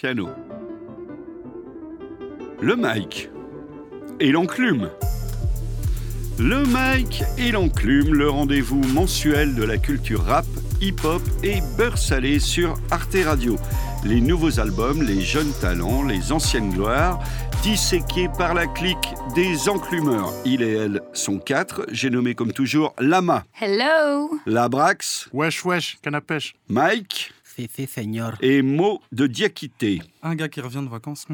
piano. Le mic et l'enclume. Le mic et l'enclume, le rendez-vous mensuel de la culture rap, hip-hop et beurre salé sur Arte Radio. Les nouveaux albums, les jeunes talents, les anciennes gloires, disséqués par la clique des enclumeurs. Il et elle sont quatre. J'ai nommé comme toujours Lama, Hello Labrax, Wesh, wesh, canapèche. Mike seigneur. et Mo de Diakité. Un gars qui revient de vacances.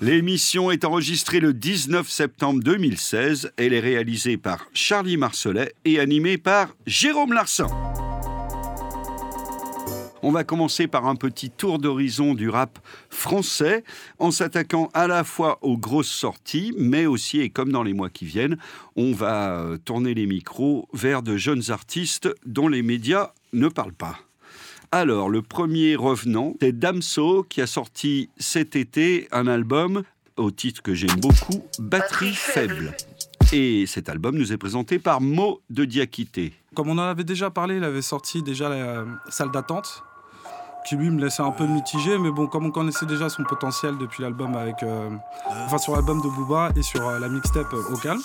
L'émission est enregistrée le 19 septembre 2016. Elle est réalisée par Charlie Marcelet et animée par Jérôme Larsin. On va commencer par un petit tour d'horizon du rap français en s'attaquant à la fois aux grosses sorties, mais aussi, et comme dans les mois qui viennent, on va tourner les micros vers de jeunes artistes dont les médias ne parlent pas. Alors, le premier revenant, c'est Damso qui a sorti cet été un album au titre que j'aime beaucoup, Batterie faible. Et cet album nous est présenté par Mo de Diakité. Comme on en avait déjà parlé, il avait sorti déjà la salle d'attente, qui lui me laissait un peu mitigé, mais bon, comme on connaissait déjà son potentiel depuis l'album avec, euh, enfin sur l'album de Booba et sur euh, la mixtape euh, au calme,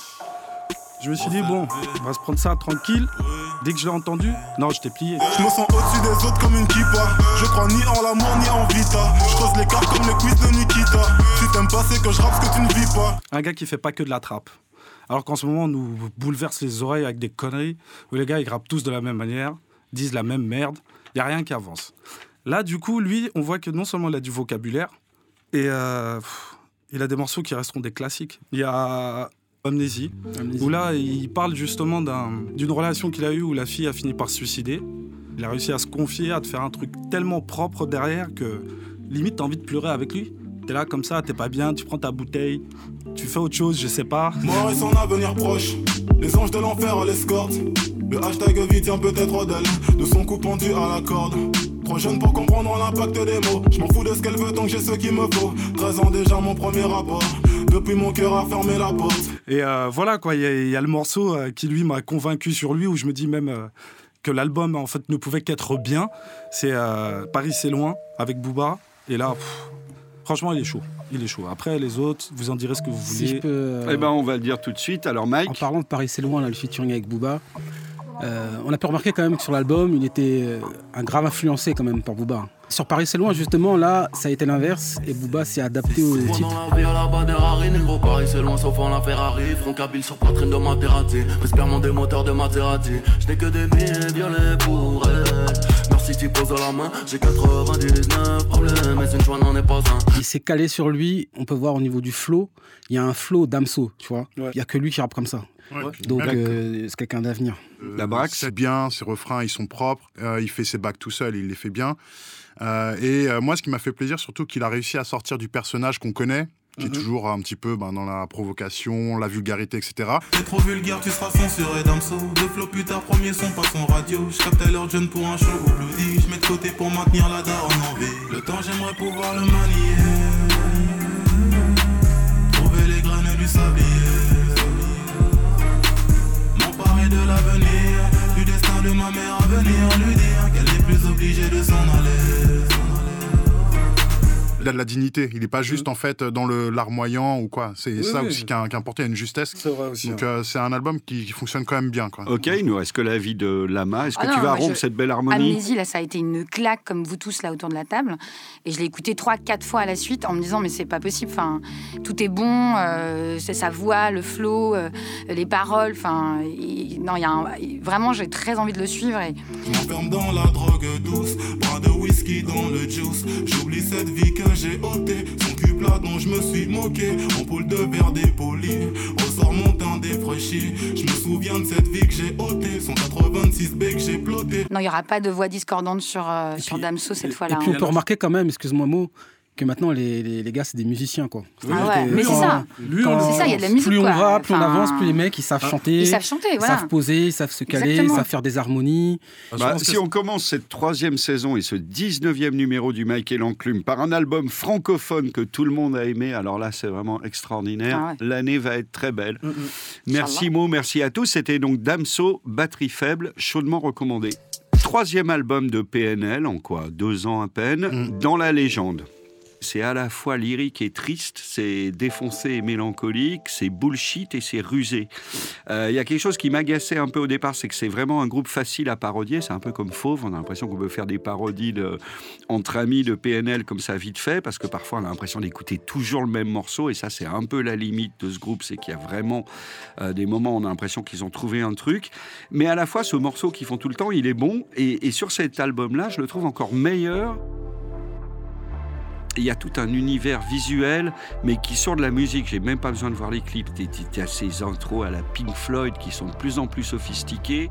je me suis dit bon, on va se prendre ça tranquille. Dès que je l'ai entendu, non, j'étais plié. Je me sens au-dessus des autres comme une kippa. Je crois ni en l'amour ni en vita. Je creuse les cartes comme les quiz de Nikita. Si t'aimes pas, c'est que je rappe ce que tu ne vis pas. Un gars qui fait pas que de la trappe. Alors qu'en ce moment, on nous bouleverse les oreilles avec des conneries où les gars ils rappent tous de la même manière, disent la même merde, il y a rien qui avance. Là, du coup, lui, on voit que non seulement il a du vocabulaire, et euh, il a des morceaux qui resteront des classiques. Il y a Amnésie, où là, il parle justement d'un- d'une relation qu'il a eue où la fille a fini par se suicider. Il a réussi à se confier, à te faire un truc tellement propre derrière que limite, t'as envie de pleurer avec lui. T'es là comme ça, t'es pas bien, tu prends ta bouteille, tu fais autre chose, je sais pas. Mort et son avenir proche. Les anges de l'enfer l'escortent. Le hashtag vie tient peut-être d'elle. De son cou pendu à la corde. Trop jeune pour comprendre l'impact des mots. Je m'en fous de ce qu'elle veut tant que j'ai ce qu'il me faut. 13 ans déjà, mon premier rapport. Depuis mon cœur a fermé la porte. Et euh, voilà, quoi, il y, y a le morceau euh, qui, lui, m'a convaincu sur lui, où je me dis même euh, que l'album, en fait, ne pouvait qu'être bien. C'est euh, Paris, c'est loin, avec Booba. Et là, pff, franchement, il est chaud. Il est chaud. Après, les autres, vous en direz ce que vous Si je voulez. peux. euh, Eh ben, on va le dire tout de suite. Alors, En Mike, parlant de Paris, c'est loin, là, le featuring avec Booba. Euh, on a pu remarquer quand même que sur l'album, il était euh, un grave influencé quand même par Booba. Sur Paris, c'est loin, justement, là, ça a été l'inverse et Booba s'est adapté au titre. Dans la vie à la bas des Rari, négro Paris c'est loin sauf en la Ferrari Front kabyle sur poitrine de Maserati Respirement des moteurs de Maserati Je n'ai que des billets violets pour elle Merci tu poses la main J'ai 99 problèmes Mais une joie n'en est pas un Il s'est calé sur lui. On peut voir au niveau du flow, il y a un flow d'Amso, tu vois. Il Ouais. y a que lui qui rappe comme ça. Ouais. Donc, euh, c'est quelqu'un d'avenir. La Brax. C'est bien, ses refrains, ils sont propres. Euh, il fait ses bacs tout seul, il les fait bien. Euh, et euh, moi, ce qui m'a fait plaisir, surtout qu'il a réussi à sortir du personnage qu'on connaît, qui est toujours un petit peu ben, dans la provocation, la vulgarité, etc. T'es trop vulgaire, tu seras censuré Damso. Deux flots plus tard, premier son pas son radio. Je capte à l'heure jeune pour un show au bloody. Je mets de côté pour maintenir la daronne en vie. Le temps, j'aimerais pouvoir le manier. Trouver les graines du sablier. Destin de ma mère à venir. Lui dire qu'elle n'est plus obligée de s'en aller. Il a de la dignité. Il n'est pas juste en fait dans le larmoyant ou quoi. C'est ça oui. aussi qui a une justesse. C'est vrai aussi. Donc hein. euh, c'est un album qui, qui fonctionne quand même bien. Quoi. ok, il nous reste que la vie de Lama. Est-ce que Ah tu non, vas rompre je- cette belle harmonie? Amnésie, là, ça a été une claque, comme vous tous, là, autour de la table. Et je l'ai écouté trois, quatre fois à la suite en me disant, mais c'est pas possible. Enfin, tout est bon, euh, c'est sa voix, le flow, euh, les paroles. Enfin, il- non, il y a un- vraiment, j'ai très envie de le suivre. Et Je m'enferme dans la drogue douce, bras de whisky dans le juice. J'oublie cette vie que j'ai ôtée, son cul plat dont je me suis moqué. Ampoule de verre dépoli, ressort mon teint défraîchi. Je me souviens de cette vie que j'ai ôtée, son 86 B que j'ai ploté. non, il n'y aura pas de voix discordante sur, euh, sur puis- Damso cette et- fois-là. Et puis hein. on peut remarquer quand même, excuse-moi mot, que maintenant les, les, les gars c'est des musiciens quoi. Ah ouais, mais c'est ça. Lui, quand- on- C'est ça, il y a de la musique, Plus on quoi. va, plus on avance, plus les mecs ils savent chanter, Ils savent chanter, ils voilà. savent poser, ils savent se caler, Exactement. ils savent faire des harmonies. Bah, si on commence cette troisième saison et ce 19e numéro du Mike et l'enclume par un album francophone que tout le monde a aimé, alors là c'est vraiment extraordinaire. Ah ouais. L'année va être très belle. Mm. Merci Mo, merci à tous. C'était donc Damso, Batterie faible, chaudement recommandé. Troisième album de PNL, en quoi? Deux ans à peine, Mm. dans la légende. C'est à la fois lyrique et triste, c'est défoncé et mélancolique, c'est bullshit et c'est rusé. Euh, Il y a quelque chose qui m'agaçait un peu au départ, c'est que c'est vraiment un groupe facile à parodier. C'est un peu comme Fauve, on a l'impression qu'on peut faire des parodies entre amis de PNL comme ça vite fait, parce que parfois on a l'impression d'écouter toujours le même morceau, et ça c'est un peu la limite de ce groupe, c'est qu'il y a vraiment euh, des moments où on a l'impression qu'ils ont trouvé un truc. Mais à la fois, ce morceau qu'ils font tout le temps, il est bon, et sur cet album-là, je le trouve encore meilleur il y a tout un univers visuel, mais qui sort de la musique. J'ai même pas besoin de voir les clips. Y a ces intros à la Pink Floyd qui sont de plus en plus sophistiqués.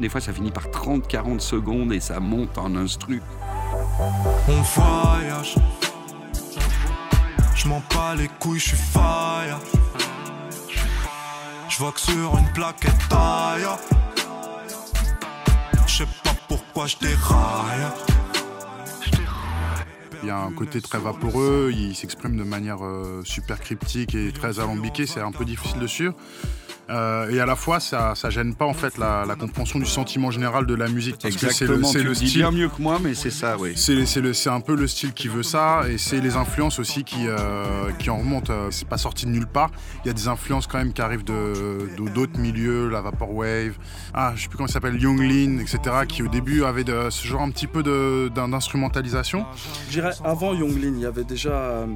Des fois, ça finit par 30-40 secondes et ça monte en instru. On. Je m'en bats les couilles, je suis fire. Je vois que sur une plaquette taille. Je sais pas pourquoi je déraille. Il y a un côté très vaporeux, il s'exprime de manière euh, super cryptique et très alambiquée, c'est un peu difficile de suivre. Euh, et à la fois, ça, ça gêne pas en fait la, la compréhension du sentiment général de la musique. Parce que c'est le, Exactement, c'est tu le style. bien mieux que moi, mais c'est ça, oui. C'est c'est le- c'est un peu le style qui veut ça et c'est les influences aussi qui, euh, qui en remontent. Euh, C'est pas sorti de nulle part. Il y a des influences quand même qui arrivent de de- d'autres milieux, la Vaporwave, ah, je sais plus comment il s'appelle, Young Lean, etc., qui au début avaient de- ce genre un petit peu d'instrumentalisation. Je dirais avant Young Lean, il y avait déjà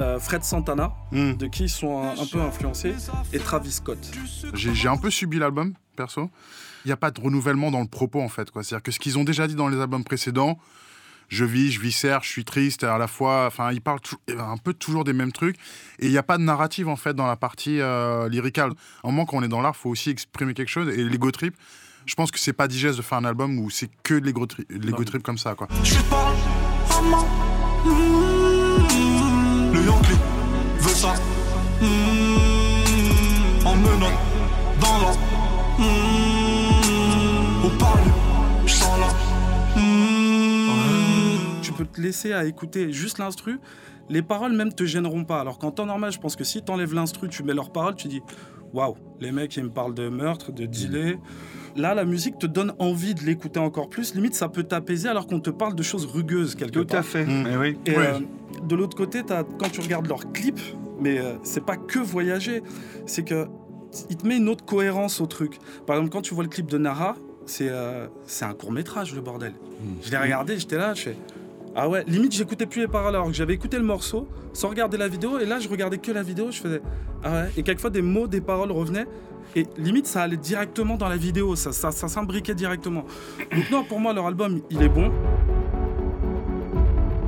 euh, Fred Santana, Hmm. de qui ils sont un, un peu influencés, et Travis Scott. J'ai un peu subi l'album, perso. Il n'y a pas de renouvellement dans le propos, en fait. quoi. C'est-à-dire que ce qu'ils ont déjà dit dans les albums précédents, je vis, je viscère, je suis triste, à la fois. Enfin, ils parlent tou- un peu toujours des mêmes trucs. Et il n'y a pas de narrative, en fait, dans la partie euh, lyricale. À un moment, quand on est dans l'art, il faut aussi exprimer quelque chose. Et l'ego trip, je pense que c'est pas digeste de faire un album où c'est que de l'ego tri- trip comme ça, quoi. Je. Mmh. Le Yankee veut ça. Mmh. En menotte dans la. Mmh. Au parler, je sens là. Mmh. Tu peux te laisser à écouter juste l'instru, les paroles même te gêneront pas. Alors qu'en temps normal, je pense que si tu enlèves l'instru, tu mets leurs paroles, tu dis waouh, les mecs ils me parlent de meurtre, de dealer. Là, la musique te donne envie de l'écouter encore plus. Limite, ça peut t'apaiser alors qu'on te parle de choses rugueuses quelque Tout part. à fait. Mm. Eh oui. Et euh, de l'autre côté, quand tu regardes leurs clips, mais euh, c'est pas que voyager, c'est que il te met une autre cohérence au truc. Par exemple, quand tu vois le clip de Nara, c'est euh, un court métrage le bordel. Je l'ai regardé, j'étais là, je fais ah ouais, limite j'écoutais plus les paroles alors que j'avais écouté le morceau sans regarder la vidéo et là je regardais que la vidéo, je faisais ah ouais et quelquefois des mots, des paroles revenaient et limite ça allait directement dans la vidéo, ça ça, ça s'imbriquait directement. Donc non, pour moi leur album il est bon.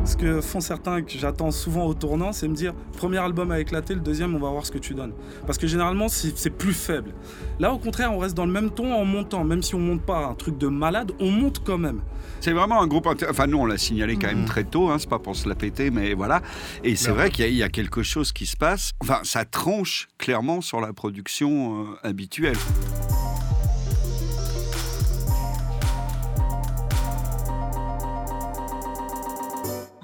Ce que font certains que j'attends souvent au tournant, c'est me dire premier album a éclaté, le deuxième on va voir ce que tu donnes. Parce que généralement c'est plus faible. Là au contraire on reste dans le même ton en montant, même si on monte pas un truc de malade, on monte quand même. C'est vraiment un groupe. intér- Enfin, nous, on l'a signalé quand même très tôt. Hein, c'est pas pour se la péter, mais voilà. Et c'est vrai qu'il y, a- il y a quelque chose qui se passe. Enfin, ça tranche clairement sur la production euh, habituelle.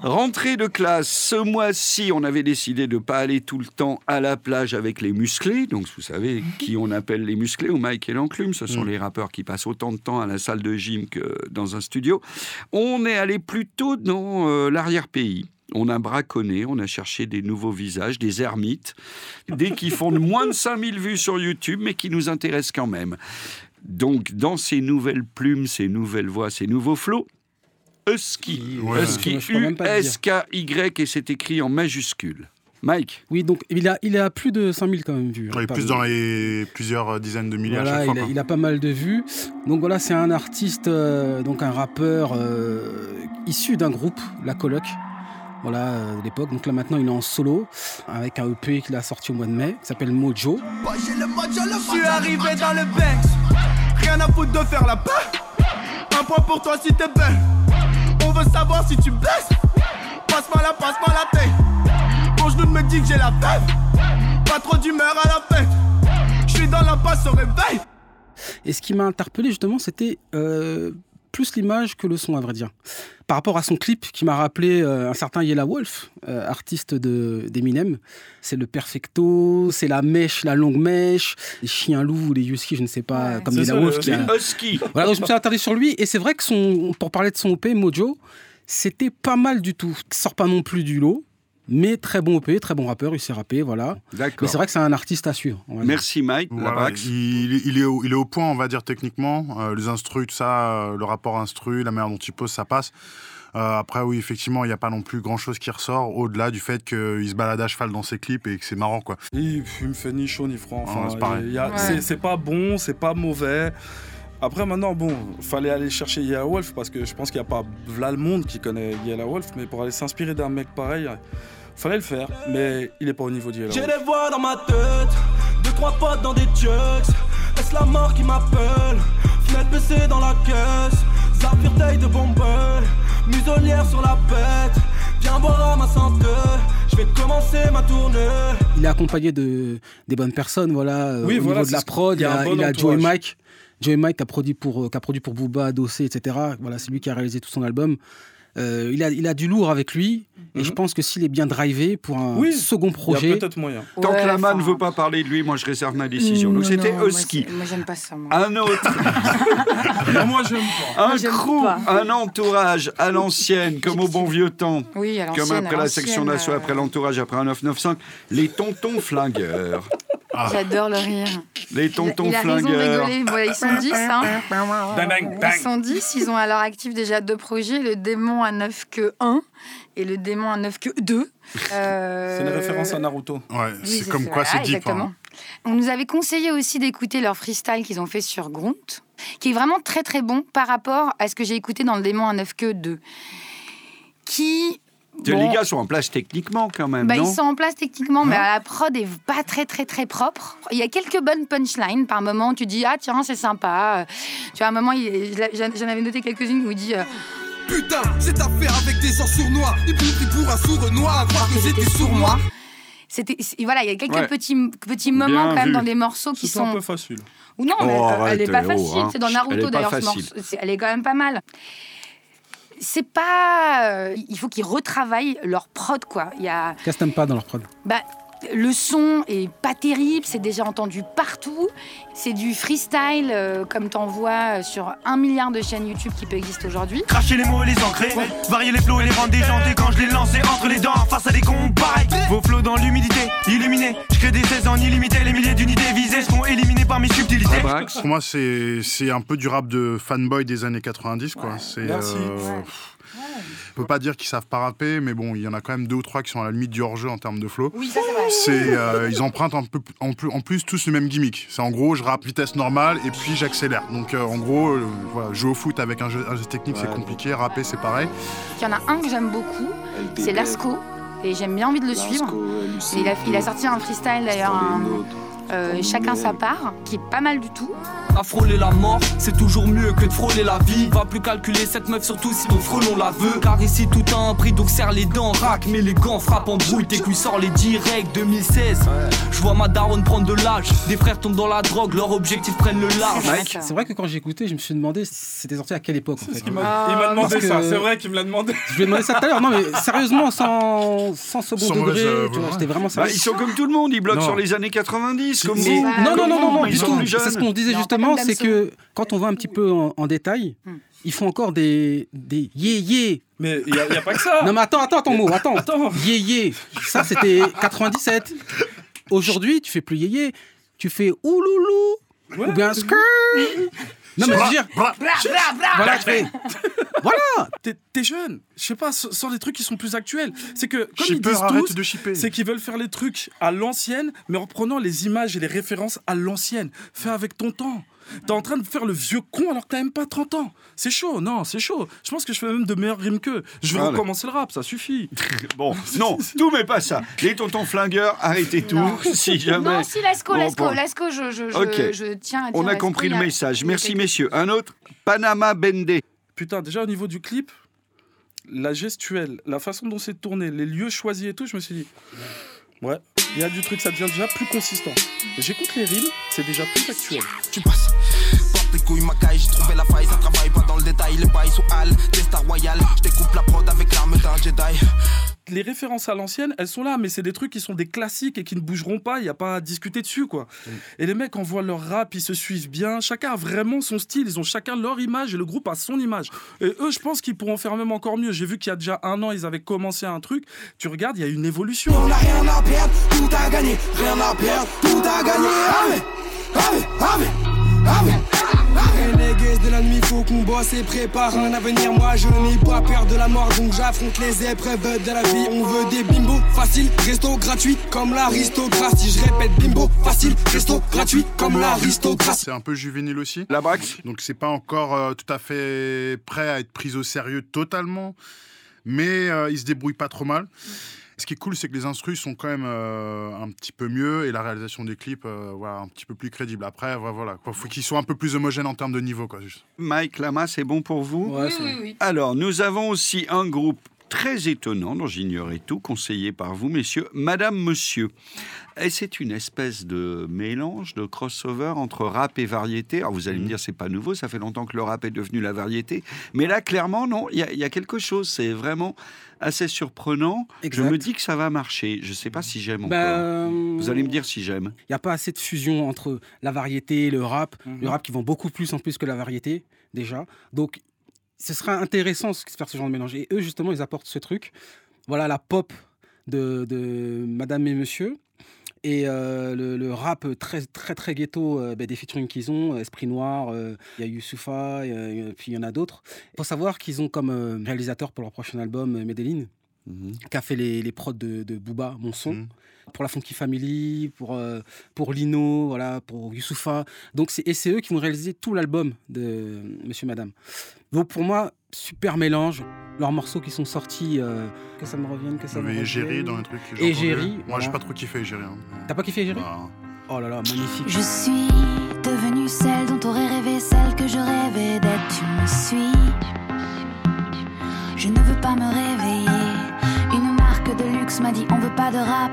Rentrée de classe, ce mois-ci, on avait décidé de ne pas aller tout le temps à la plage avec les musclés. Donc, vous savez qui on appelle les musclés, ou Mike et l'enclume. Ce sont les rappeurs qui passent autant de temps à la salle de gym que dans un studio. On est allé plutôt dans euh, l'arrière-pays. On a braconné, on a cherché des nouveaux visages, des ermites, des qui font moins de 5000 vues sur YouTube, mais qui nous intéressent quand même. Donc, dans ces nouvelles plumes, ces nouvelles voix, ces nouveaux flots, Husky, Ouais. Husky. U-S-K-Y, et c'est écrit en majuscule. Mike, Oui, donc il a, il a plus de 5000 quand même vues. hein, Ouais, pas plus dans les plusieurs dizaines de milliers à Voilà, chaque fois. il, a, quoi. il a pas mal de vues. Donc voilà, c'est un artiste, euh, donc un rappeur euh, issu d'un groupe, La Coloc. Voilà, euh, de l'époque. Donc là maintenant, il est en solo avec un EP qu'il a sorti au mois de mai, qui s'appelle Mojo. Je suis arrivé dans le Banks. Rien à foutre de faire la paix. Un point pour toi si t'es belle. Savoir si tu baisses. Passe-moi la, passe-moi la tête. Mon genou me dit que j'ai la fève. Pas trop d'humeur à la fête. Je suis dans la passe au réveil. Et ce qui m'a interpellé justement, c'était euh, plus l'image que le son, à vrai dire. Par rapport à son clip qui m'a rappelé euh, un certain Yella Wolf, euh, artiste de- d'Eminem. C'est le perfecto, c'est la mèche, la longue mèche, les chiens loups ou les huskies, je ne sais pas, Ouais. comme Yella Wolf le qui a... Husky. Voilà, donc je me suis attardé sur lui et c'est vrai que son, pour parler de son EP Mojo, C'était pas mal du tout. Il sort pas non plus du lot, mais très bon OP, très bon rappeur, il sait rapper, voilà. Mais D'accord. c'est vrai que c'est un artiste à suivre. on va dire. Merci Mike. Voilà, il, il est au, il est au point, on va dire, techniquement. Euh, les instrus, tout ça, euh, le rapport instru, la manière dont il pose, ça passe. Euh, après, oui, effectivement, il n'y a pas non plus grand-chose qui ressort, au-delà du fait qu'il se balade à cheval dans ses clips et que c'est marrant, quoi. Il, me fait ni chaud ni froid. Enfin, Ouais, c'est pareil. il y a- Ouais. c'est- C'est pas bon, c'est pas mauvais. Après, maintenant, bon, fallait aller chercher Yellow Wolf parce que je pense qu'il n'y a pas v'là le monde qui connaît Yellow Wolf, mais pour aller s'inspirer d'un mec pareil, fallait le faire. Mais il est pas au niveau de Yellow J'ai Wolf. des voix dans ma tête, deux trois potes dans des jugs. Est-ce la mort qui m'appelle? Fenêtre baissée dans la caisse, Zafir taille de bombe, muselière sur la bête. Viens boire à ma santé, je vais commencer ma tournée. Il est accompagné de, des bonnes personnes, voilà. euh, Oui, au voilà, niveau de c'est la prod, il a un a, bon il y a Joey entourage. Mike. Joey Mike qui a produit pour, euh, qui a produit pour Booba, Dossé, etc. Voilà, c'est lui qui a réalisé tout son album. Euh, il, a, il a du lourd avec lui. Et Mhm. je pense que s'il est bien drivé pour un Oui, second Il y a projet, peut-être moyen. Tant Ouais, que la man ne veut pas parler de lui, moi je réserve ma décision. Donc non, c'était moi, Husky. Moi, j'aime pas ça. moi. Un autre, Non, moi, j'aime pas. un Moi, crew, pas. un entourage à l'ancienne, comme au bon vieux temps. Oui, à Comme après à la section d'assaut, euh, après l'entourage, après un 995, les tontons flingueurs. J'adore le rire. Les Il a- tontons il a raison de flingueurs. rigoler. Ils sont 10, hein. Ils sont 10, ils ont à leur actif déjà deux projets, le démon à 9 que 1 et le démon à 9 que 2. Euh, C'est une référence à Naruto. Ouais, oui, c'est comme quoi c'est deep. exactement. hein. On nous avait conseillé aussi d'écouter leur freestyle qu'ils ont fait sur Grunt, qui est vraiment très très bon par rapport à ce que j'ai écouté dans le démon à 9 que 2. Qui. Les gars sont en place techniquement quand même, bah, non? ils sont en place techniquement, mais la prod est pas très très très propre. Il y a quelques bonnes punchlines par moment. Tu dis ah tiens c'est sympa. Tu vois à un moment j'en j'en avais noté quelques-unes où il dit euh, Putain, cette affaire avec des gens sournois, ils m'ont pris pour un sourd noir, à croire que j'étais sourd moi. c'était voilà il y a quelques Ouais. petits petits moments Bien quand même vu. dans les morceaux qui C'est un sont peu facile. ou non Oh, mais, euh, elle arrête, est pas oh, facile. hein. C'est dans Elle est Naruto pas d'ailleurs ce facile. morceau. C'est- Elle est quand même pas mal. C'est pas. euh, il faut qu'ils retravaillent leur prod quoi. Il y a qu'est-ce que t'aimes pas dans leur prod? Bah, le son est pas terrible, c'est déjà entendu partout. C'est du freestyle, euh, comme t'en vois sur un milliard de chaînes YouTube qui peut exister aujourd'hui. Cracher les mots et les ancrer, varier les flots et les rendre déjantés quand je les lançais entre les dents face à des combats. Vos flots dans l'humidité, illuminés. Je crée des 16 en illimité, les milliers d'unités visées seront éliminées par mes subtilités. Pour moi, c'est c'est un peu du rap de fanboy des années 90, quoi. C'est, Merci. euh, On peut pas dire qu'ils savent pas rapper, mais bon, il y en a quand même deux ou trois qui sont à la limite du hors-jeu en termes de flow. Oui, ça c'est vrai. Euh, ils empruntent un peu, en, plus, en plus tous le même gimmick. C'est en gros, je rappe vitesse normale et puis j'accélère. Donc euh, en gros, euh, voilà, jouer au foot avec un jeu, un jeu technique, c'est compliqué. Rapper, c'est pareil. Il y en a un que j'aime beaucoup, c'est Lasco. Et j'aime bien envie de le suivre. Il, a, il a sorti un freestyle d'ailleurs, un, euh, Chacun sa part, qui est pas mal du tout. À frôler la mort, c'est toujours mieux que de frôler la vie. Va plus calculer cette meuf, surtout si ton frelon la veut. Car ici tout a un prix, donc serre les dents, rack, mais les gants frappent en brouille. Tes cuits sort les directs 2016. Je vois ma daronne prendre de l'âge. Des frères tombent dans la drogue, leur objectif prennent le large. Mike C'est vrai que quand j'ai écouté, je me suis demandé si c'était sorti à quelle époque. en fait. Ah, il m'a demandé ça. C'est vrai qu'il me l'a demandé. Je lui ai demandé ça tout à l'heure. Non, mais sérieusement, sans, sans second Sans degré, euh, j'étais vraiment Bah, sérieux. ils sont comme tout le monde, ils bloquent Non. sur les années 90, comme Mais- vous. Non, non, non, non, non. C'est ce qu'on disait Non, justement, c'est que quand on va un petit peu en, détail, Hmm. ils font encore des, des yé yé. Mais il n'y a, il y a pas que ça. Non, mais attends, attends, attends, mot, attends. Attends. Yé yé. Ça, c'était 97. Aujourd'hui, tu fais plus yé yé. Tu fais ouloulou. Ou bien skrrr. Non, mais je veux dire, voilà, fais. Voilà. T'es jeune. Je sais pas, sans des trucs qui sont plus actuels. C'est que, comme ils Shipper, disent arrête tous, de c'est qu'ils veulent faire les trucs à l'ancienne, mais en reprenant les images et les références à l'ancienne. Fais avec ton temps. T'es en train de faire le vieux con alors que t'as même pas 30 ans. C'est chaud, non, c'est chaud. Je pense que je fais même de meilleures rimes qu'eux. Je vais Voilà. recommencer le rap, ça suffit. Bon, non, tout mais pas ça. Les tontons flingueurs, arrêtez tout, Non. si jamais. Non, si Lasco, Bon, Lasco, bon. Lasco, je, je, je, Ok. je tiens à dire. On a compris le a- message. Merci messieurs. Un autre, Panama Bendé. Putain, déjà au niveau du clip, la gestuelle, la façon dont c'est tourné, les lieux choisis et tout, je me suis dit, ouais, il y a du truc, ça devient déjà plus consistant. J'écoute les rimes, c'est déjà plus actuel. tu passes. Tes couilles, ma caille, j'ai trouvé la faille, ça travaille pas dans le détail. Les bails sous Hal, des stars royales. Je la prod avec l'arme d'un Jedi. Les références à l'ancienne, elles sont là, mais c'est des trucs qui sont des classiques et qui ne bougeront pas. Il n'y a pas à discuter dessus, quoi. Et les mecs envoient leur rap, ils se suivent bien. Chacun a vraiment son style. Ils ont chacun leur image et le groupe a son image. Et eux, je pense qu'ils pourront faire même encore mieux. J'ai vu qu'il y a déjà un an, ils avaient commencé un truc. Tu regardes, il y a une évolution. On n'a rien à perdre, tout à gagner, rien à perdre, tout à gagner. Allez, allez, allez, allez. Renegades de l'ennemi, faut qu'on bosse et prépare un avenir. Moi, je n'ai pas peur de la mort, donc j'affronte les épreuves de la vie. On veut des bimbos faciles, resto gratuit comme l'aristocratie. Je répète, bimbo facile, resto gratuit comme l'aristocratie. C'est un peu juvénile aussi. La Brax Donc c'est pas encore euh, tout à fait prêt à être pris au sérieux totalement, mais euh, il se débrouille pas trop mal. Ce qui est cool, c'est que les instrus sont quand même euh, un petit peu mieux et la réalisation des clips, euh, voilà, un petit peu plus crédible. Après, voilà, quoi. faut qu'ils soient un peu plus homogènes en termes de niveau, quoi. Juste. Mike Lama, c'est bon pour vous? Ouais, Oui, c'est- oui, oui. Alors, nous avons aussi un groupe très étonnant dont j'ignorais tout, conseillé par vous, messieurs, Madame Monsieur. Et c'est une espèce de mélange, de crossover entre rap et variété. Alors, vous allez me dire, c'est pas nouveau, ça fait longtemps que le rap est devenu la variété. Mais là, clairement, non, il y, a- il y a quelque chose, c'est vraiment assez surprenant. Exact. Je me dis que ça va marcher. Je sais pas si j'aime encore. Bah, Vous allez me dire si j'aime. Il n'y a pas assez de fusion entre la variété et le rap. Le rap qui vend beaucoup plus en plus que la variété, déjà. Donc, ce sera intéressant de faire ce genre de mélange. Et eux, justement, ils apportent ce truc. Voilà la pop de, Madame et Monsieur. Et euh, le, rap très, très, très ghetto euh, ben, des featuring qu'ils ont, euh, Esprit Noir, il y a Youssoufa, puis il y en a d'autres. Il faut savoir qu'ils ont comme réalisateur pour leur prochain album Medellin, Mhm. qui a fait les, les prods de, de Booba, Mon Son, Mhm. pour la Funky Family, pour, euh, pour Lino, voilà, pour Youssoufa. Donc c'est, et c'est eux qui vont réaliser tout l'album de Monsieur Madame. Donc pour moi, super mélange. Leurs morceaux qui sont sortis, euh, que ça me revienne, que ça me y avait revienne. Égérie dans le truc. Égérie. Moi, voilà. j'ai pas trop kiffé Égérie. hein. T'as pas kiffé Égérie Bah, Oh là là, magnifique. Je suis devenue celle m'a dit on veut pas de rap.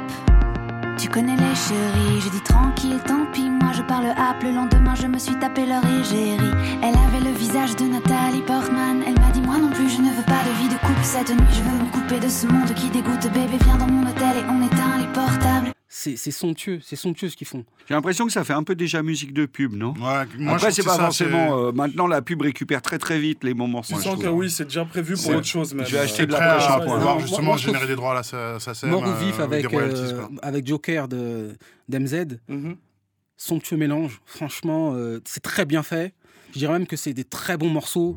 Tu connais les chéris, j'ai dit tranquille, tant pis, moi je parle app. Le lendemain, je me suis tapé leur égérie. Elle avait le visage de Nathalie Portman. Elle m'a dit, moi non plus, je ne veux pas de vie de couple cette nuit. Je veux me couper de ce monde qui dégoûte. Bébé, viens dans mon hôtel et on éteint les portables. C'est, somptueux, c'est somptueux ce qu'ils font. J'ai l'impression que ça fait un peu déjà musique de pub, non? Ouais, moi, je Après, c'est pas ça, forcément. euh, maintenant, la pub récupère très très vite les bons morceaux. Tu je sens que oui, c'est déjà prévu pour autre chose. Même. Je vais acheter de la à pré-shampoing. pouvoir Non, justement moi, générer trouve- des droits à la sa- SACEM, Mort ou euh, vif avec, euh, avec Joker de, d'MZ. Mhm. somptueux mélange. Franchement, euh, c'est très bien fait. Je dirais même que c'est des très bons morceaux.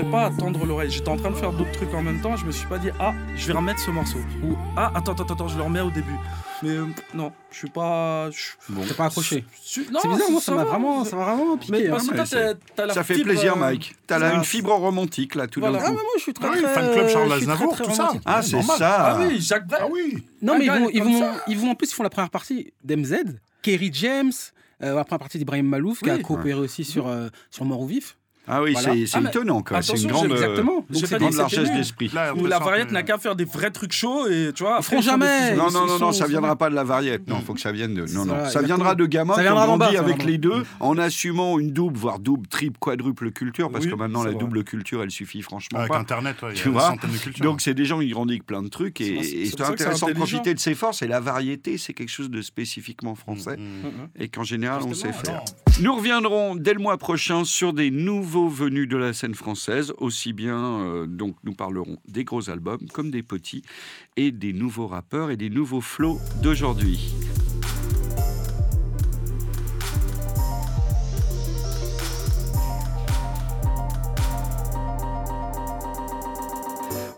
Poussais pas à tendre l'oreille. J'étais en train de faire d'autres trucs en même temps. Je me suis pas dit, ah, je vais remettre ce morceau. Ou, ah, attends, attends, attends, je le remets au début. Mais euh, non, je suis pas. je- Bon. T'es pas accroché. C'est bizarre, moi, ça m'a va. vraiment, ça m'a vraiment piqué. Mais hein. que t'as- t'as Ça fait fibre, plaisir, euh, Mike. T'as là une fibre romantique, là, tout Voilà. d'un Ah, coup. ouais, moi, je suis très, Ah oui, très, fan club Charles Aznavour, tout ça. Ah, c'est normal. ça. Ah oui, Jacques Brel. Ah oui Non, mais ils vont, ils, vont, ça. ils vont en plus, ils font la première partie d'MZ, Kerry James, euh, la première partie d'Ibrahim Malouf, qui a coopéré aussi sur, euh, sur Mort ou Vif. Ah oui, Voilà. c'est Ah, étonnant, quoi. C'est une grande, euh, Exactement. Donc, dit grande largesse d'esprit. La variette n'a qu'à faire des vrais trucs chauds et tu vois. Ils feront jamais. Non, non, non, non, ça viendra pas de la variette. Non, faut que ça vienne de. Non, non, ça viendra de gamins qui ont grandi avec les deux, en assumant une double, voire double, triple, quadruple culture, parce que maintenant la double culture, elle suffit franchement Avec. Internet, il Tu vois. Donc c'est des gens qui grandissent avec plein de trucs et, c'est intéressant de profiter de ses forces. Et la variété, c'est quelque chose de spécifiquement français Mm. Mhm. et qu'en général on sait faire. Nous reviendrons dès le mois prochain sur des nouveaux venus de la scène française, aussi bien euh, donc nous parlerons des gros albums comme des petits et des nouveaux rappeurs et des nouveaux flots d'aujourd'hui.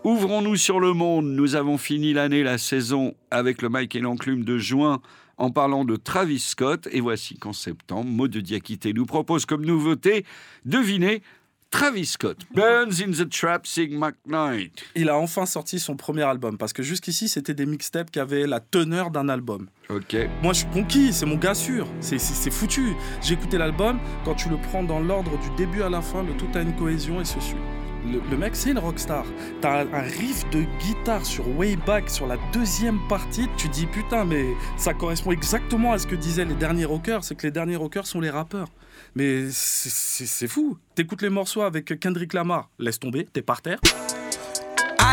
Ouvrons-nous sur le monde. Nous avons fini l'année, la saison avec le Mike et l'enclume de juin en parlant de Travis Scott. Et voici qu'en septembre, Maud de Diakité nous propose comme nouveauté, devinez, Travis Scott, Burns in the Trap, Sing McKnight. Il a enfin sorti son premier album parce que jusqu'ici c'était des mixtapes qui avaient la teneur d'un album. Ok. Moi je suis conquis, c'est mon gars sûr, c'est foutu. J'ai écouté l'album, quand tu le prends dans l'ordre du début à la fin, le tout a une cohésion et se suit. Le, mec c'est une rockstar. T'as un, riff de guitare sur Way Back sur la deuxième partie, tu dis putain mais ça correspond exactement à ce que disaient les derniers rockers, c'est que les derniers rockers sont les rappeurs. Mais c'est- fou. T'écoutes les morceaux avec Kendrick Lamar, laisse tomber, t'es par terre.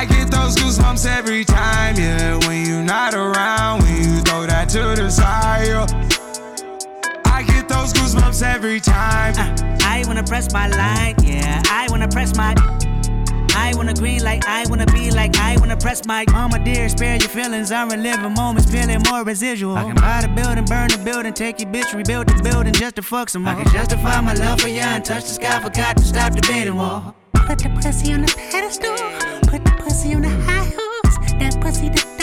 I get those goosebumps every time, wanna press my line, yeah. I wanna press my. I wanna green like I wanna be like I wanna press my mama dear spare your feelings I'm reliving moments feeling more residual I can buy the building burn the building take your bitch rebuild the building just to fuck some more I can justify my love for you and touch the sky forgot to stop the debating wall Put the pussy on the pedestal Put the pussy on the high horse That pussy to die for That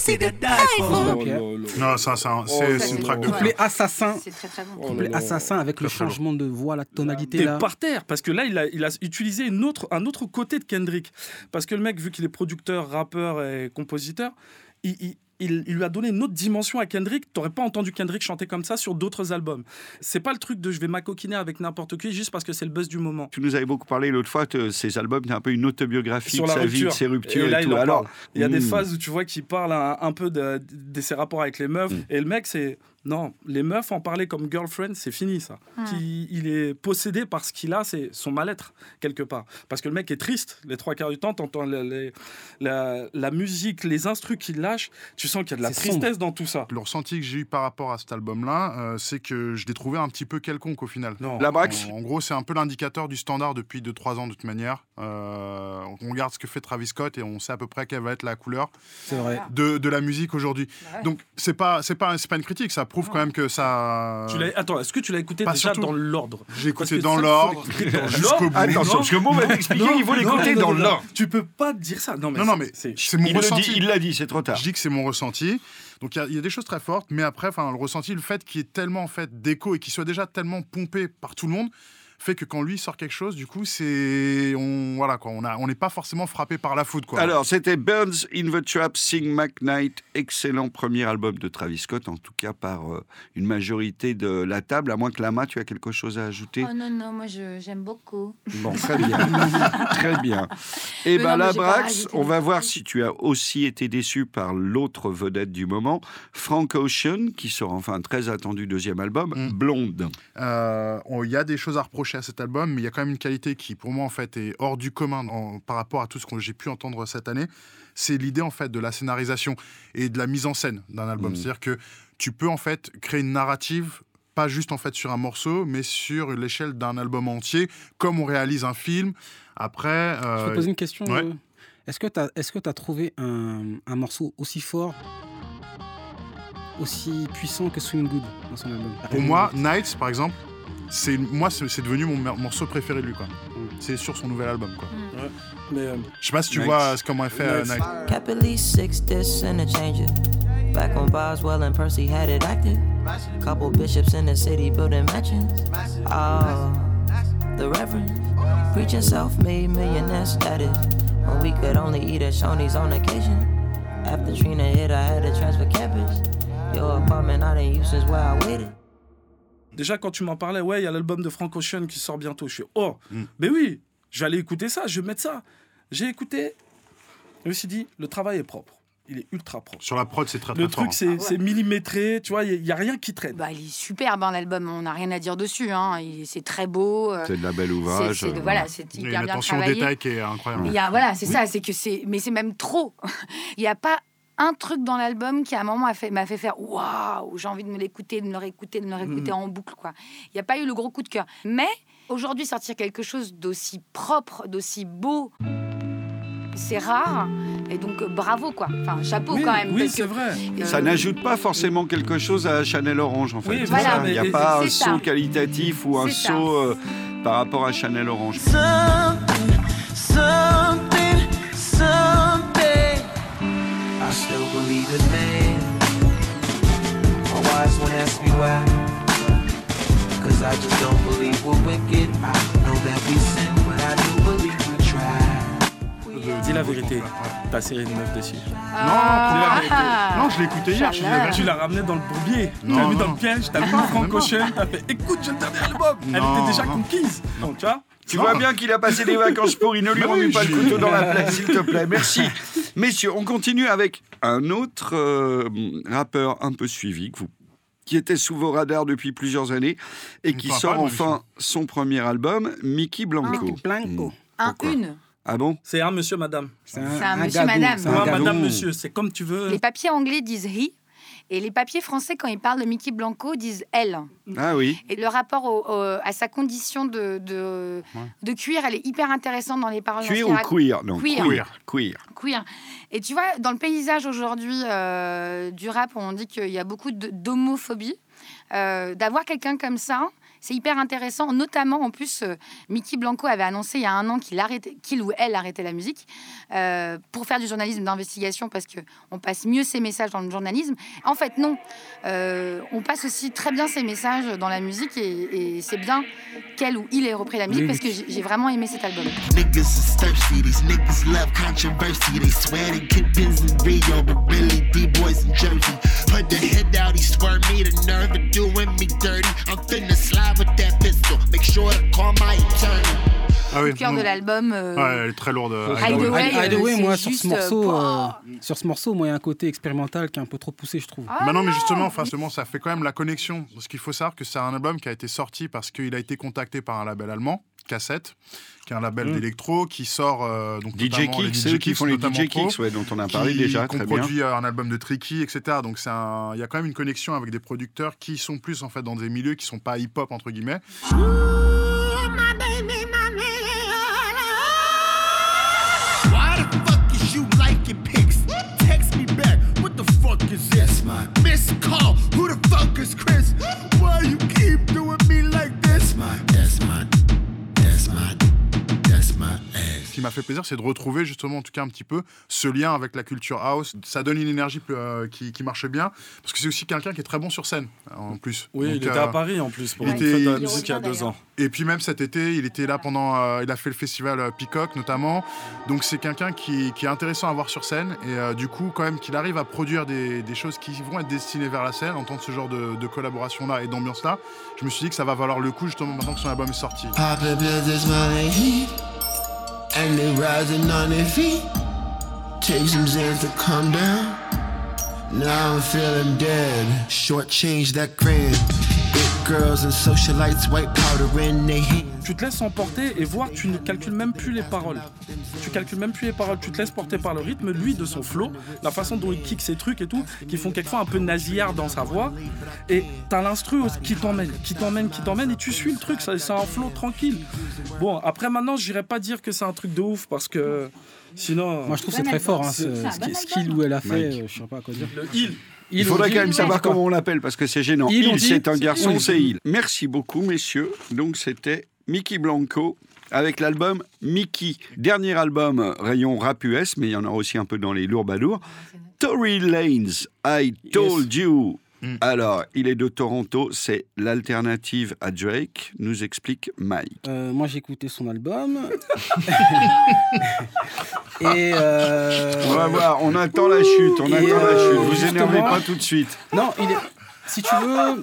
pussy to die for Non, ça, ça, c'est c'est une track de Couplet assassin. C'est très très bon. Couplet assassin avec le changement de voix, la tonalité T'es là. par terre parce que là il a, il a utilisé une autre, un autre côté de Kendrick. Parce que le mec vu qu'il est producteur, rappeur et compositeur, il, il- il- il lui a donné une autre dimension à Kendrick. T'aurais pas entendu Kendrick chanter comme ça sur d'autres albums. C'est pas le truc de je vais m'acoquiner avec n'importe qui juste parce que c'est le buzz du moment. Tu nous avais beaucoup parlé l'autre fois, que ces albums, c'est un peu une autobiographie Sur de la sa vie, de ses ruptures Et là, il tout. en Alors. Il y a des hmm. phases où tu vois qu'il parle un, un peu de, de ses rapports avec les meufs. Mm. Et le mec, c'est. Non, les meufs en parler comme girlfriend, c'est fini ça. Qui- il est possédé par ce qu'il a, c'est son mal-être, quelque part. Parce que le mec est triste, les trois quarts du temps, t'entends la, les- la, la musique, les instrus qu'il lâche, tu sens qu'il y a de la tristesse dans tout ça. Le ressenti que j'ai eu par rapport à cet album-là, euh, c'est que je l'ai trouvé un petit peu quelconque au final. Non. La Brax En, en gros, c'est un peu l'indicateur du standard depuis 2-3 ans de toute manière. Euh, on regarde ce que fait Travis Scott et on sait à peu près quelle va être la couleur vrai. de, de la musique aujourd'hui. Bah ouais. Donc c'est pas c'est pas c'est pas une critique, ça prouve quand même que ça. Tu l'as- Attends, est-ce que tu l'as écouté Pas déjà surtout. dans l'ordre? J'ai écouté dans l'ordre jusqu'au bout. Attention, parce que moi, on va t'expliquer, il faut l'écouter dans l'ordre. Tu peux pas dire ça. Non, mais Non, non, mais c'est- mon Il le ressenti. dit, il l'a dit, c'est trop tard. Je dis que c'est mon ressenti. Donc il y a- il y, a des choses très fortes, mais après, enfin, le ressenti, le fait qu'il y ait tellement en fait d'écho et qu'il soit déjà tellement pompé par tout le monde, fait que quand lui sort quelque chose, du coup, c'est on voilà quoi, on a on n'est pas forcément frappé par la foudre quoi. Alors, c'était Burns in the Trap, Sing McKnight, excellent premier album de Travis Scott, en tout cas par euh, une majorité de la table, à moins que Lama, tu as quelque chose à ajouter? Oh non, non, moi je- j'aime beaucoup. Bon, très bien. très bien. Et Mais ben pas Brax, on va voir si tu as aussi été déçu par l'autre vedette du moment, Frank Ocean, qui sera enfin un très attendu deuxième album, Mm. Blonde. Euh, on- Il y a des choses à reprocher à cet album, mais il y a quand même une qualité qui, pour moi, en fait, est hors du commun en- par rapport à tout ce que j'ai pu entendre cette année. C'est l'idée, en fait, de la scénarisation et de la mise en scène d'un album. Mhm. C'est-à-dire que tu peux, en fait, créer une narrative pas juste en fait sur un morceau, mais sur l'échelle d'un album entier, comme on réalise un film. Après, Je peux poser une question ouais. euh, Est-ce que tu as trouvé un, un morceau aussi fort, aussi puissant que Swing Good dans son album? Pour moi, Nights, par exemple, c'est moi, c'est devenu mon morceau préféré de lui, quoi. Mhm. C'est sur son nouvel album, quoi. Mais euh, Je sais pas si tu vois comment elle fait euh. Kept at least six discs and a changer. Back when Boswell and Percy had it active. Couple bishops in the city building mansions. Oh, the Reverend. Preaching self made millionaire status. When we could only eat at Shoney's on occasion. After Trina hit, I had to transfer campus. Your apartment out in Houston's where I waited. Déjà, quand tu m'en parlais, ouais, il y a l'album de Frank Ocean qui sort bientôt. Je suis, oh, Mm. mais oui, je vais aller écouter ça, je vais mettre ça. J'ai écouté, je me suis dit, le travail est propre. Il est ultra propre. Sur la prod, c'est très très Le fort. truc, c'est c'est millimétré, tu vois, il n'y a, rien qui traîne. Bah, il est superbe hein, l'album, on n'a rien à dire dessus. Hein. Il- C'est très beau. euh, C'est de la belle ouvrage. c'est euh, voilà, c'est Il y a hyper une bien attention au travaillé. détail qui est incroyable. Il y a, voilà, c'est ça, c'est que c'est, mais c'est même trop. Il n'y a pas un truc dans l'album qui à un moment a fait- m'a fait, faire waouh, j'ai envie de me l'écouter, de me le réécouter, de me le réécouter en boucle quoi. Il n'y a pas eu le gros coup de cœur. Mais aujourd'hui sortir quelque chose d'aussi propre, d'aussi beau, c'est rare. Et donc euh, bravo quoi. Enfin chapeau oui, quand même. oui parce c'est que, vrai. euh, Ça n'ajoute pas forcément quelque chose à Chanel Orange, en fait. Oui, voilà, Il n'y a pas un saut qualitatif ou un saut euh, par rapport à Chanel Orange. Believe in man. My wise one asked me why. Cause I just don't believe we're wicked. I know that we sin, but I do believe we try. Dis la vérité, t'as serré une meuf dessus. Ah. Non, je l'ai écouté hier. je. Tu l'as ramené dans le bourbier, tu Non, l'as mis non. dans le piège, t'as mis Non, non. Ocean, t'as fait écoute, j'ai le dernier album. Elle Non, était déjà non. conquise. Donc tu vois Tu vois bien qu'il a passé des vacances pourries. Ne lui remets oui, pas le couteau dans la plaie, s'il te plaît. Merci. Messieurs, on continue avec un autre euh, rappeur un peu suivi, que vous- qui était sous vos radars depuis plusieurs années et qui sort enfin son premier album, Mickey Blanco. Blanco. Un, Pourquoi une. Ah bon? C'est un monsieur, madame. C'est un monsieur, gadou, madame. c'est un un madame, monsieur, c'est comme tu veux. Les papiers anglais disent he. Et les papiers français, quand ils parlent de Mickey Blanco, disent elle. Ah oui. Et le rapport au- au- à sa condition de, de, de cuir, elle est hyper intéressante dans les paroles. Cuir ou queer Non, Queer. queer. Queer. queer. Et tu vois, dans le paysage aujourd'hui euh, du rap, on dit qu'il y a beaucoup d'homophobie. Euh, D'avoir quelqu'un comme ça, c'est hyper intéressant. Notamment, en plus, euh, Mickey Blanco avait annoncé il y a un an qu'il qu'il ou elle arrêtait la musique euh, pour faire du journalisme d'investigation parce que on passe mieux ses messages dans le journalisme. En fait, non. Euh, on passe aussi très bien ses messages dans la musique et, c'est bien qu'elle ou il ait repris la musique parce que j'ai vraiment aimé cet album. Put the head out, he me the nerve of doing me dirty. I'm finna slide with that pistol. Make sure to call my attorney. Ah oui. Le cœur de l'album. euh, Ouais, elle est très lourde. euh, Hideaway, Hideaway. Moi, sur ce morceau, euh, euh, sur ce morceau, moi, il y a un côté expérimental qui est un peu trop poussé, je trouve. Ah Bah non, mais justement, enfin, justement, ça fait quand même la connexion. Parce qu'il faut savoir que c'est un album qui a été sorti parce qu'il a été contacté par un label allemand, Cassette, qui est un label Mm. d'électro qui sort euh, donc DJ Kicks, ceux qui font les DJ Pro, Kicks, ouais, dont on a parlé qui- déjà, très bien. produit euh, un album de Tricky, etc. Donc c'est un- il y a quand même une connexion avec des producteurs qui sont plus en fait dans des milieux qui sont pas hip-hop entre guillemets. Call. Qui m'a fait plaisir, c'est de retrouver justement, en tout cas un petit peu, ce lien avec la culture house. Ça donne une énergie euh, qui, qui marche bien, parce que c'est aussi quelqu'un qui est très bon sur scène, en plus. Oui, Donc, il était euh, à Paris en plus pour il une était- fête de la il musique il y a deux ans. Et puis même cet été, il était là pendant, euh, il a fait le festival euh, Peacock notamment. Donc c'est quelqu'un qui, qui est intéressant à voir sur scène et euh, du coup quand même qu'il arrive à produire des, des choses qui vont être destinées vers la scène, entendre ce genre de, de collaboration là et d'ambiance là. Je me suis dit que ça va valoir le coup justement maintenant que son album est sorti. And they rising on their feet. Take some Xans to calm down. Now I'm feeling dead. Short change that grand. Big girls and socialites, white powder in their hands. Tu te laisses emporter et voir, tu ne calcules même plus les paroles. Tu calcules même plus les paroles, tu te laisses porter par le rythme, lui de son flow, la façon dont il kick ses trucs et tout, qui font quelquefois un peu nasillard dans sa voix. Et t'as l'instru qui t'emmène, qui t'emmène, qui t'emmène, et tu suis le truc, ça- c'est un flow tranquille. Bon, après maintenant, j'irais pas dire que c'est un truc de ouf parce que sinon. Moi, je trouve que c'est très fort, hein, ce, ce qui- ce qu'il ou elle a fait, euh, je sais pas quoi dire. Le il. Il faudrait quand même savoir comment on l'appelle parce que c'est gênant. Il, c'est un garçon, c'est il. Merci beaucoup, messieurs. Donc, c'était Mickey Blanco avec l'album Mickey. Dernier album euh, rayon rap US, mais il y en aura aussi un peu dans les lourds balourds. Tory Lanez, I Told You. Alors, il est de Toronto, c'est l'alternative à Drake, nous explique Mike. Euh, moi, j'ai écouté son album. Et. euh, On va voir, on attend la chute, on Et, attend la euh, chute. Vous énervez justement- pas tout de suite. Non, il est. Si tu veux,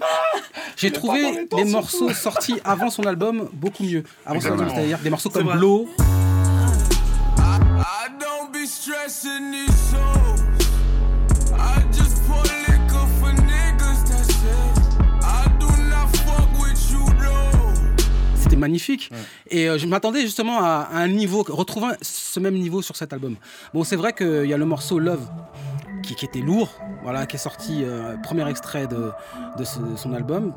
j'ai trouvé les morceaux sortis avant son album beaucoup mieux. Avant son album, c'est-à-dire des morceaux comme. Blow. I don't be C'était magnifique. Et euh, je m'attendais justement à, à un niveau, retrouver ce même niveau sur cet album. Bon, c'est vrai qu'il y a le morceau Love qui, qui était lourd, voilà, qui est sorti, euh, premier extrait de, de ce- son album.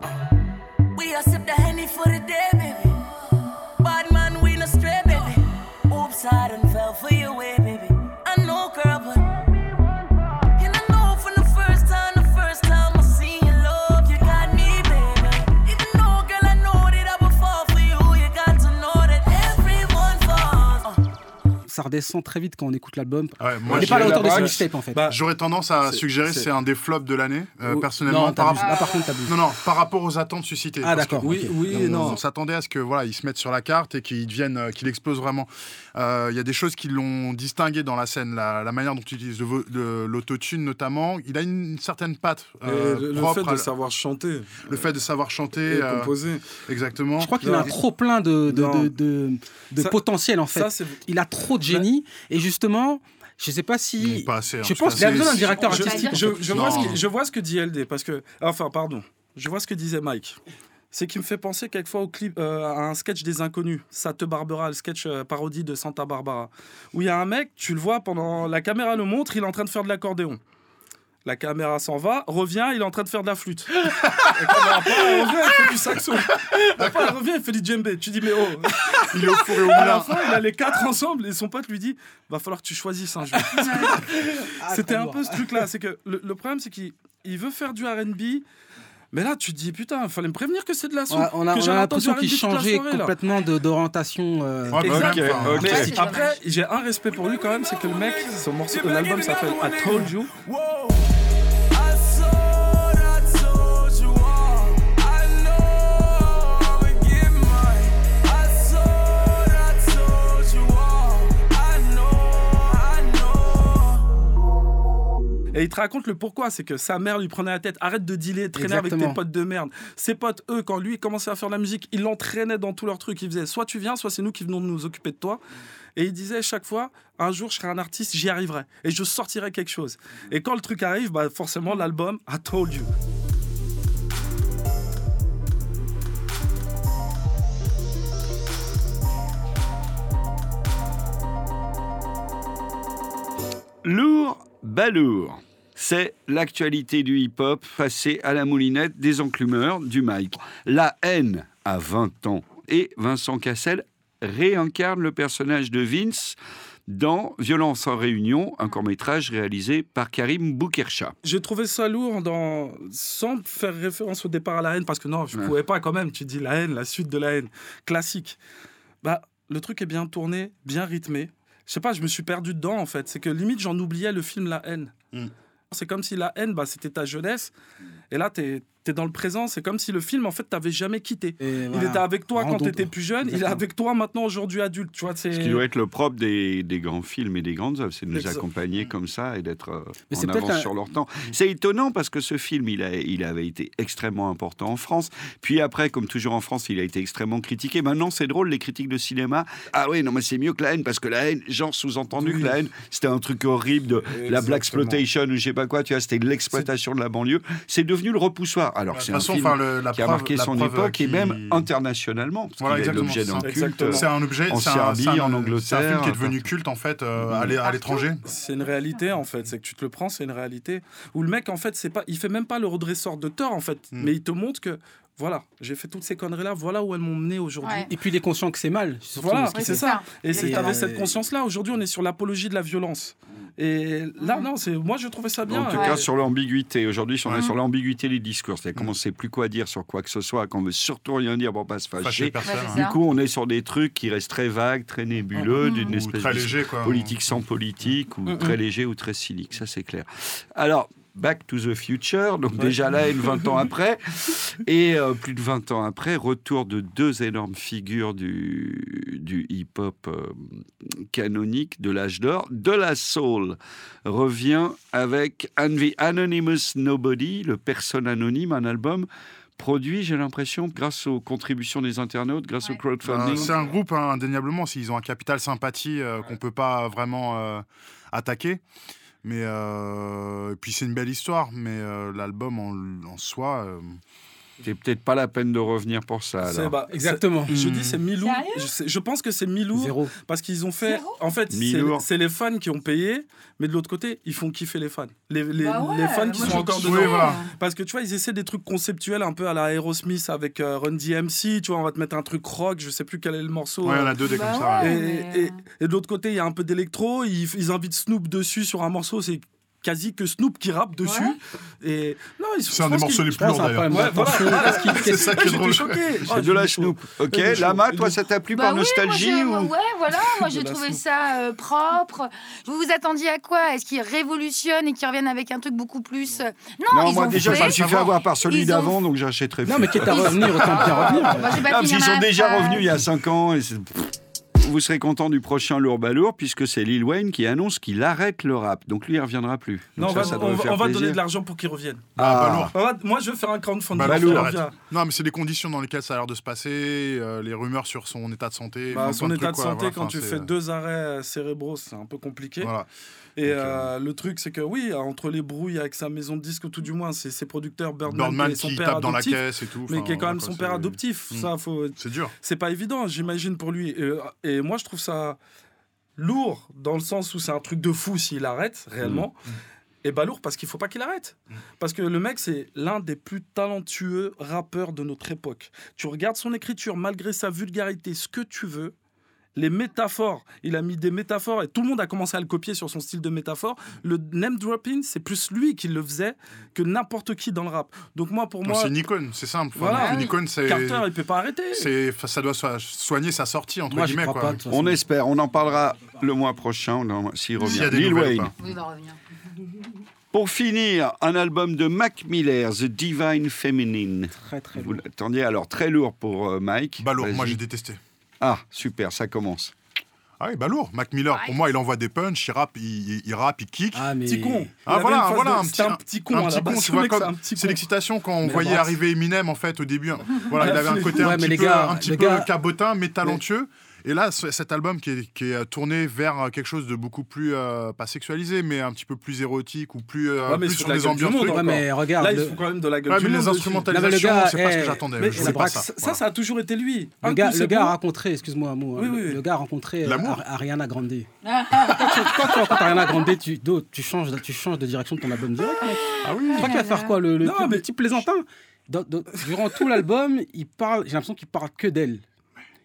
Redescend très vite quand on écoute l'album. Ouais, on moi, n'est pas à la j'irais hauteur de là-bas. ses mixtapes en fait. Bah, J'aurais tendance à suggérer c'est- c'est un des flops de l'année, euh, Oh, personnellement. non, par t'abuses. rapport- Là, par contre, t'abuses. Non, non, par rapport aux attentes suscitées. Ah, que d'accord, Oui, oui non. On s'attendait à ce que voilà, ils se mettent sur la carte et qu'ils deviennent, euh, qu'il explose vraiment. Euh, Il y a des choses qui l'ont distingué dans la scène, la, la manière dont il utilise le vo- le- l'autotune notamment. Il a une, certaine patte euh, le- fait de savoir chanter. le fait de savoir chanter, Et composer. exactement. Je crois qu'il a trop plein de, de, de, de- de Ça- potentiel en fait. ça, c'est- il a trop de génie et justement, je sais pas si. Pas assez, hein, je pense que qu'il a c'est- besoin d'un directeur Je- artistique. Je vois ce que, je vois ce que dit LD, parce que. Enfin, pardon. Je vois ce que disait Mike. C'est qu'il me fait penser quelquefois au clip, euh, à un sketch des Inconnus. Ça te Barbara, le sketch euh, parodie de Santa Barbara. Où il y a un mec, tu le vois pendant. La caméra le montre, il est en train de faire de l'accordéon. La caméra s'en va, revient, il est en train de faire de la flûte. La caméra part, elle revient, il fait du saxo. Après, elle revient, il fait du djembé. Tu dis, mais oh Il est au four et au À la moulin. fin, il a les quatre ensemble et son pote lui dit va falloir que tu choisisses un jeu. C'était un peu ce truc-là. C'est que le, le problème, c'est qu'il il veut faire du RB. Mais là, tu te dis, putain, il fallait me prévenir que c'est de la soul. Ouais, on a, l'impression entendu qu'il R&B toute la changeait soirée, là. complètement de- d'orientation. euh, Ouais, bah, après, j'ai un respect pour lui quand même, c'est que le mec, son morceau, l'album s'appelle I Told You. Et il te raconte le pourquoi, c'est que sa mère lui prenait la tête, arrête de dealer, traîner avec tes potes de merde. Ses potes, eux, quand lui commençait à faire de la musique, ils l'entraînaient dans tous leurs trucs. Ils faisaient soit tu viens, soit c'est nous qui venons de nous occuper de toi. Et il disait chaque fois, un jour je serai un artiste, j'y arriverai. Et je sortirai quelque chose. Et quand le truc arrive, bah forcément l'album, I told you. Lourd, balourd. C'est l'actualité du hip-hop passée à la moulinette des enclumeurs du mic. La haine à 20 ans. Et Vincent Cassel réincarne le personnage de Vince dans Violence en réunion, un court-métrage réalisé par Karim Boukercha. J'ai trouvé ça lourd dans... sans faire référence au départ à la haine, parce que non, je Ouais. pouvais pas quand même. Tu dis la haine, la suite de la haine, classique. Bah, le truc est bien tourné, bien rythmé. Je sais pas, je me suis perdu dedans en fait. C'est que limite, j'en oubliais le film La haine. Mm. C'est comme si la haine, bah, c'était ta jeunesse. Et là, tu dans le présent. C'est comme si le film, en fait, t'avais jamais quitté. Et Il voilà. était avec toi quand Rendons- tu étais plus jeune. Il est avec toi maintenant, aujourd'hui adulte. Tu vois, c'est... Ce qui doit être le propre des, des grands films et des grandes œuvres, c'est de nous accompagner comme ça et d'être euh, en avance un- sur leur temps. C'est étonnant parce que ce film, il, a, il avait été extrêmement important en France. Puis après, comme toujours en France, il a été extrêmement critiqué. Maintenant, c'est drôle, les critiques de cinéma. Ah oui, non, mais c'est mieux que la haine parce que la haine, genre sous-entendu que la haine, c'était un truc horrible de la black exploitation ou je sais pas quoi, tu vois, c'était de l'exploitation de la banlieue. C'est devenu le repoussoir. Alors que De c'est toute un façon, film enfin, le- la qui a marqué son époque euh, et même internationalement. Parce Voilà, l'objet d'un C'est- culte. exactement. C'est un objet, En c'est un, Serbie, un- en Angleterre, C'est un film qui est enfin. devenu culte en fait euh, à l'é- à l'étranger. C'est une réalité en fait, c'est que tu te le prends, c'est une réalité. Où le mec en fait, c'est pas, il fait même pas le redresseur de tort en fait, Mm. mais il te montre que voilà, j'ai fait toutes ces conneries là, voilà où elles m'ont mené aujourd'hui. Ouais. Et puis il est conscient que c'est mal. Voilà, c'est ça. ça. Et c'est t'avais euh, cette conscience là. Aujourd'hui, on est sur l'apologie de la violence. Et là, non, c'est moi je trouvais ça bien. En tout Ouais. cas, sur l'ambiguïté. Aujourd'hui, on est Ouais. sur l'ambiguïté des discours. C'est-à-dire qu'on ne sait plus quoi dire sur quoi que ce soit, qu'on veut surtout rien dire pour pas se Fâcher personne. Hein. Du coup, on est sur des trucs qui restent très vagues, très nébuleux, d'une espèce très de léger quoi. politique sans politique, ou très léger ou très cynique. Ça, c'est clair. Alors, Back to the Future, donc déjà là, une 20 ans après, et euh, plus de 20 ans après, retour de deux énormes figures du, du hip-hop euh, canonique de l'âge d'or. De la Soul revient avec the Anonymous Nobody, le personne anonyme, un album produit, j'ai l'impression, grâce aux contributions des internautes, grâce au crowdfunding. Euh, c'est un groupe hein, indéniablement, s'ils ont un capital sympathie euh, qu'on peut pas vraiment euh, attaquer. Mais euh, et puis c'est une belle histoire, mais euh, l'album en, en soi, euh, C'est peut-être pas la peine de revenir pour ça. Alors. bah, Exactement. Je dis c'est. Sérieux Je, je pense que c'est mi-lourd Zéro. parce qu'ils ont fait. En fait, c'est les fans qui ont payé, mais de l'autre côté, ils font kiffer les fans. Les, les, Bah ouais, les fans qui sont encore dedans. Oui, voilà. Parce que tu vois, ils essaient des trucs conceptuels un peu à la Aerosmith avec euh, Run DMC. Tu vois, on va te mettre un truc rock, je sais plus quel est le morceau. ouais, il y en euh, a deux des Bah comme ça. ouais. et, et- et de l'autre côté, il y a un peu d'électro. Ils, ils invitent Snoop dessus sur un morceau. C'est quasi que Snoop qui rappe dessus. Et non, ils- C'est un des morceaux les plus lourds d'ailleurs. Ouais, voilà. Parce qu'il- C'est ça qui est drôle. choqué. C'est Ah, de la. Snoop. Ok, Lama, toi, ça t'a plu Bah par oui, nostalgie moi, ou... Ouais, voilà, moi j'ai trouvé ça euh, propre. Vous vous attendiez à quoi? Est-ce qu'ils révolutionnent et qu'ils reviennent avec un truc beaucoup plus. euh, Non, Non, ils moi ont déjà, je me suis fait avoir par celui Ils ont- d'avant, donc j'achèterai plus. Non, mais quitte à revenir, autant bien revenir. Ah, qu'ils sont déjà revenus il y a 5 ans. Et c'est- vous serez content du prochain Lourd Balourd, puisque c'est Lil Wayne qui annonce qu'il arrête le rap. Donc lui, il reviendra plus. Non, Donc ça, on va- faire on va donner de l'argent pour qu'ils reviennent. Ah, va- moi, je vais faire un crowdfunding. Bah. Non, mais c'est les conditions dans lesquelles ça a l'air de se passer, euh, les rumeurs sur son état de santé. Bah, son de état trucs, de quoi. santé, Voilà, quand tu fais deux arrêts euh, cérébraux, c'est un peu compliqué. Voilà. Et euh, le truc, c'est que oui, entre les brouilles avec sa maison de disques, tout du moins, c'est ses producteurs, Birdman, Birdman son qui père tape dans la adoptif, caisse et tout. mais qui est quand même quoi, son père adoptif. Mm. Ça, faut. C'est dur. C'est pas évident, j'imagine pour lui. Et, et moi, je trouve ça lourd dans le sens où c'est un truc de fou s'il arrête réellement. Mm. Et bah lourd parce qu'il faut pas qu'il arrête. Parce que le mec, c'est l'un des plus talentueux rappeurs de notre époque. Tu regardes son écriture, malgré sa vulgarité, ce que tu veux, les métaphores, il a mis des métaphores et tout le monde a commencé à le copier sur son style de métaphore. Le name dropping, c'est plus lui qui le faisait que n'importe qui dans le rap. Donc moi, pour moi, C'est une icône, c'est simple. Enfin, Voilà. Une icône, c'est. Carter, il peut pas arrêter. c'est- Ça doit so- soigner sa sortie, entre Moi, guillemets. quoi. pas. On espère, on en parlera le mois prochain s'il S'il y a revient. des Lil Wayne. Oui, il. Pour finir, un album de Mac Miller, The Divine Feminine. Très, très Vous lourd. l'attendiez alors très lourd pour euh, Mike. Balourd, moi Vas-y. j'ai détesté. Ah, super, ça commence. Ah oui, Balourd. Mac Miller, pour moi, il envoie des punchs, il rappe, il, il- il rappe, il kick. Ah, mais. Petit con. Ah voilà, voilà de- un petit, un petit con. un petit con, tu vois, mec, comme c'est l'excitation quand on Mais voyait bref. arriver Eminem en fait au début. Voilà, il avait un côté Ouais, un mais petit les peu, gars, un petit peu gars- cabotin, mais talentueux. Et là, ce- cet album qui est, qui est tourné vers quelque chose de beaucoup plus euh, pas sexualisé, mais un petit peu plus érotique ou plus, euh, Ouais, mais plus sur de des ambiances. monde, trucs. Ouais, mais regarde. Là, le- se fout quand même de la gueule Ouais, du mais les monde instrumentalisations, le c'est pas ce eh, que j'attendais. Pas braque, ça. ça, a toujours été lui. Le Un gars, le a rencontré, excuse-moi, Oui, oui, oui. le gars a rencontré euh, Ariana Grande. quand, tu, quand tu rencontres Ariana Grande, tu, changes, de- tu changes de direction de ton album direct. mec. Ah oui. Je crois faire quoi Le, petit- mais- le petit plaisantin? Durant tout l'album, il parle. J'ai l'impression qu'il parle que d'elle.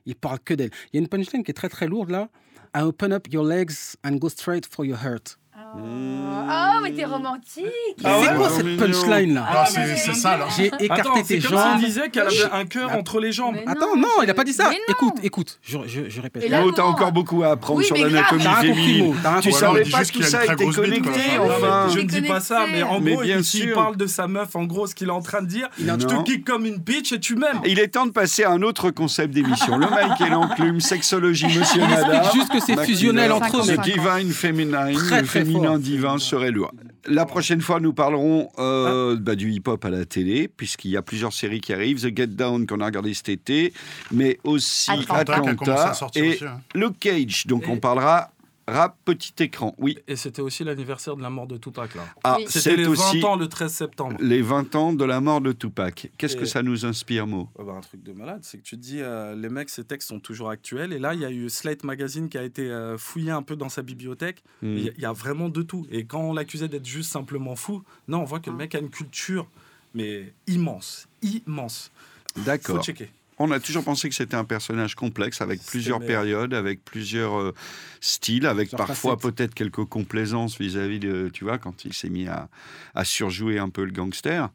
Il parle que d'elle. Il y a une punchline qui est très très lourde là. I open up your legs and go straight for your heart. Oh, mais t'es romantique. Ah c'est ouais quoi Oh, cette punchline là Ah, c'est c'est ça là. J'ai écarté Attends, tes c'est comme jambes. s'il disait qu'elle avait un cœur entre les jambes. Mais Attends, non, il a pas dit ça. Mais non. Écoute, écoute, je, je, je répète. Et là, t'as non. encore beaucoup à apprendre Oui, sur mais grave. l'anatomie T'as rien compris, féminine. Mo, t'as rien Tu savais dit pas juste tout qu'il a ça une et très t'es grosse bite, quoi. connecté, Non, mais enfin. Je ne dis pas ça, mais en. Mais gros, bien il, il sûr. parle de sa meuf, en gros, ce qu'il est en train de dire. Je Non. te kick comme une bitch et tu m'aimes. Il est temps de passer à un autre concept d'émission. Le Mike et l'enclume, sexologie, monsieur Il Nada. explique juste que c'est fusionnel entre eux, Le mec. divine féminin, Très, le très féminin divin serait lourd. La prochaine fois, nous parlerons euh, bah, du hip-hop à la télé, puisqu'il y a plusieurs séries qui arrivent. The Get Down qu'on a regardé cet été, mais aussi Atlanta. Atlanta et aussi, hein. Luke Cage. Donc Et- on parlera rap petit écran. Oui. Et c'était aussi l'anniversaire de la mort de Tupac, là. Ah, Oui. C'était c'est les 20 aussi ans le 13 septembre. les 20 ans de la mort de Tupac. Qu'est-ce que ça nous inspire, Mo? Ouais, bah, un truc de malade, c'est que tu te dis, euh, les mecs, ces textes sont toujours actuels. Et là, il y a eu Slate Magazine qui a été euh, fouillé un peu dans sa bibliothèque. Hmm. Il y a- il y, a vraiment de tout. Et quand on l'accusait d'être juste simplement fou, non, on voit que le mec a une culture, mais immense, immense. Faut D'accord. checker. On a toujours pensé que c'était un personnage complexe avec plusieurs meilleur. périodes, avec plusieurs euh, styles, avec Plusieurs parfois peut-être quelques complaisances vis-à-vis de, tu vois, quand il s'est mis à, à surjouer un peu le gangster,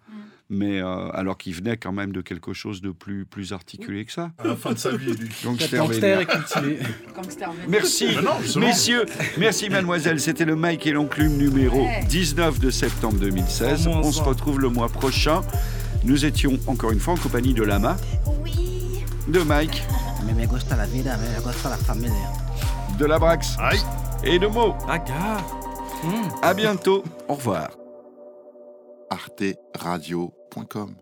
mais euh, alors qu'il venait quand même de quelque chose de plus, plus articulé que ça. À la fin de sa vie, lui. Gangster Gangster cultivé. Merci, non, messieurs, merci mademoiselle. C'était le Mike et l'enclume numéro Ouais. 19 de septembre 2016. Au moins On se retrouve le mois prochain. Nous étions encore une fois en compagnie de Lama, Oui. De Mike, Mais me gusta la vida, me gusta la familia. de la Brax Aïe. et de Mo. Ah, gars À bientôt. Au revoir. arteradio.com.